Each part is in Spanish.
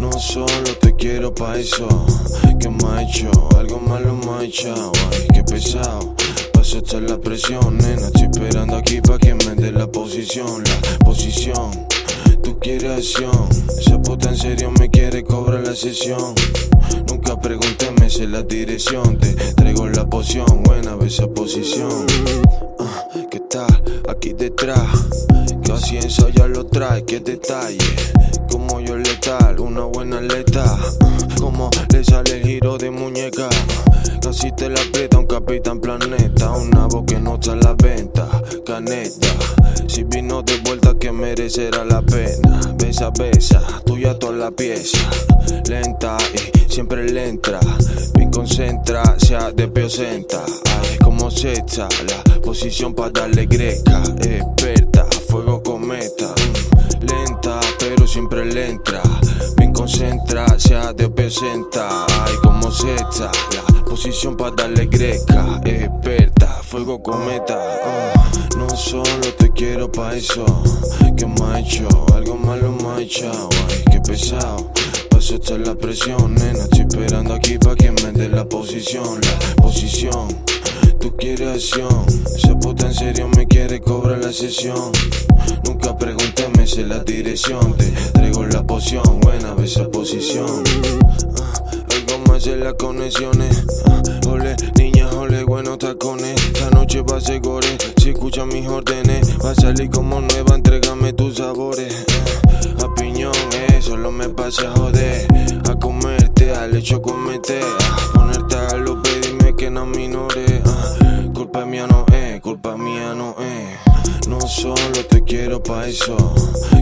No solo te quiero pa' eso que me ha hecho, algo malo me ha hecho, ay, qué pesado. Paso hasta la presión, nena, estoy esperando aquí pa' que me dé la posición, la posición. Tú quieres acción, esa puta en serio me quiere cobrar la sesión. Nunca pregunté, me sé la dirección. Te traigo la poción. Buena, esa posición. Ah, ¿Qué tal? Aquí detrás. Casi ya lo trae, qué detalle. Como yo letal, una buena atleta. Como le sale el giro de muñeca. Casi te la aprieta un capitán planeta. Una voz que no está a la venta. Si vino de vuelta que merecerá la pena. Besa, besa, tuya toda la pieza. Lenta y siempre le entra. Bien concentra, sea de senta. Ay, como se echa la posición para darle greca. Experta, fuego cometa. Mm, Lenta, pero siempre le entra. Bien concentra, sea de senta. Ay, como se echa la posición para darle greca. Experta, fuego cometa. Ah, no solo te quiero pa' eso. Que hecho? Algo malo me ha echado. Ay, qué pesado. Paso hasta la presión, nena. Estoy esperando aquí pa' que me dé la posición. La posición. Tú quieres acción. Esa puta en serio me quiere cobrar la sesión. Nunca pregunté, me sé la dirección. Te traigo la poción. Buena, esa posición. Ah, algo más en las conexiones. Ah, ole, niña, ole, buenos tacones. Esta noche va a ser gore. Si escuchas mis órdenes, va a salir como nueva. Entrégame tus sabores. A piñón, eh, solo me pasa a joder. A comerte, al hecho comete. Ponerte a lo dime que no minore. Ah, culpa mía no es, culpa mía no es. No solo te quiero pa' eso.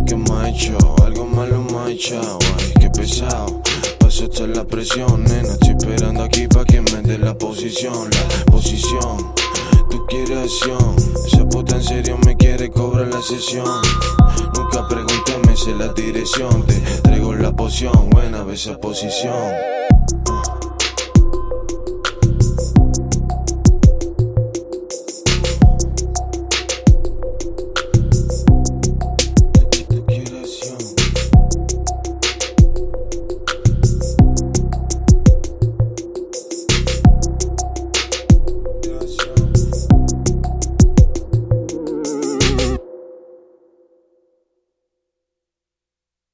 Que me ha hecho? Algo malo me ha echado. Ay, qué pesado. Hasta la presión, nena. Estoy esperando aquí pa' que me dé la posición. La posición. Tú quieres acción. Esa puta en serio me quiere cobrar la sesión. Nunca pregunté, me sé la dirección. Te traigo la poción. Buena, esa posición.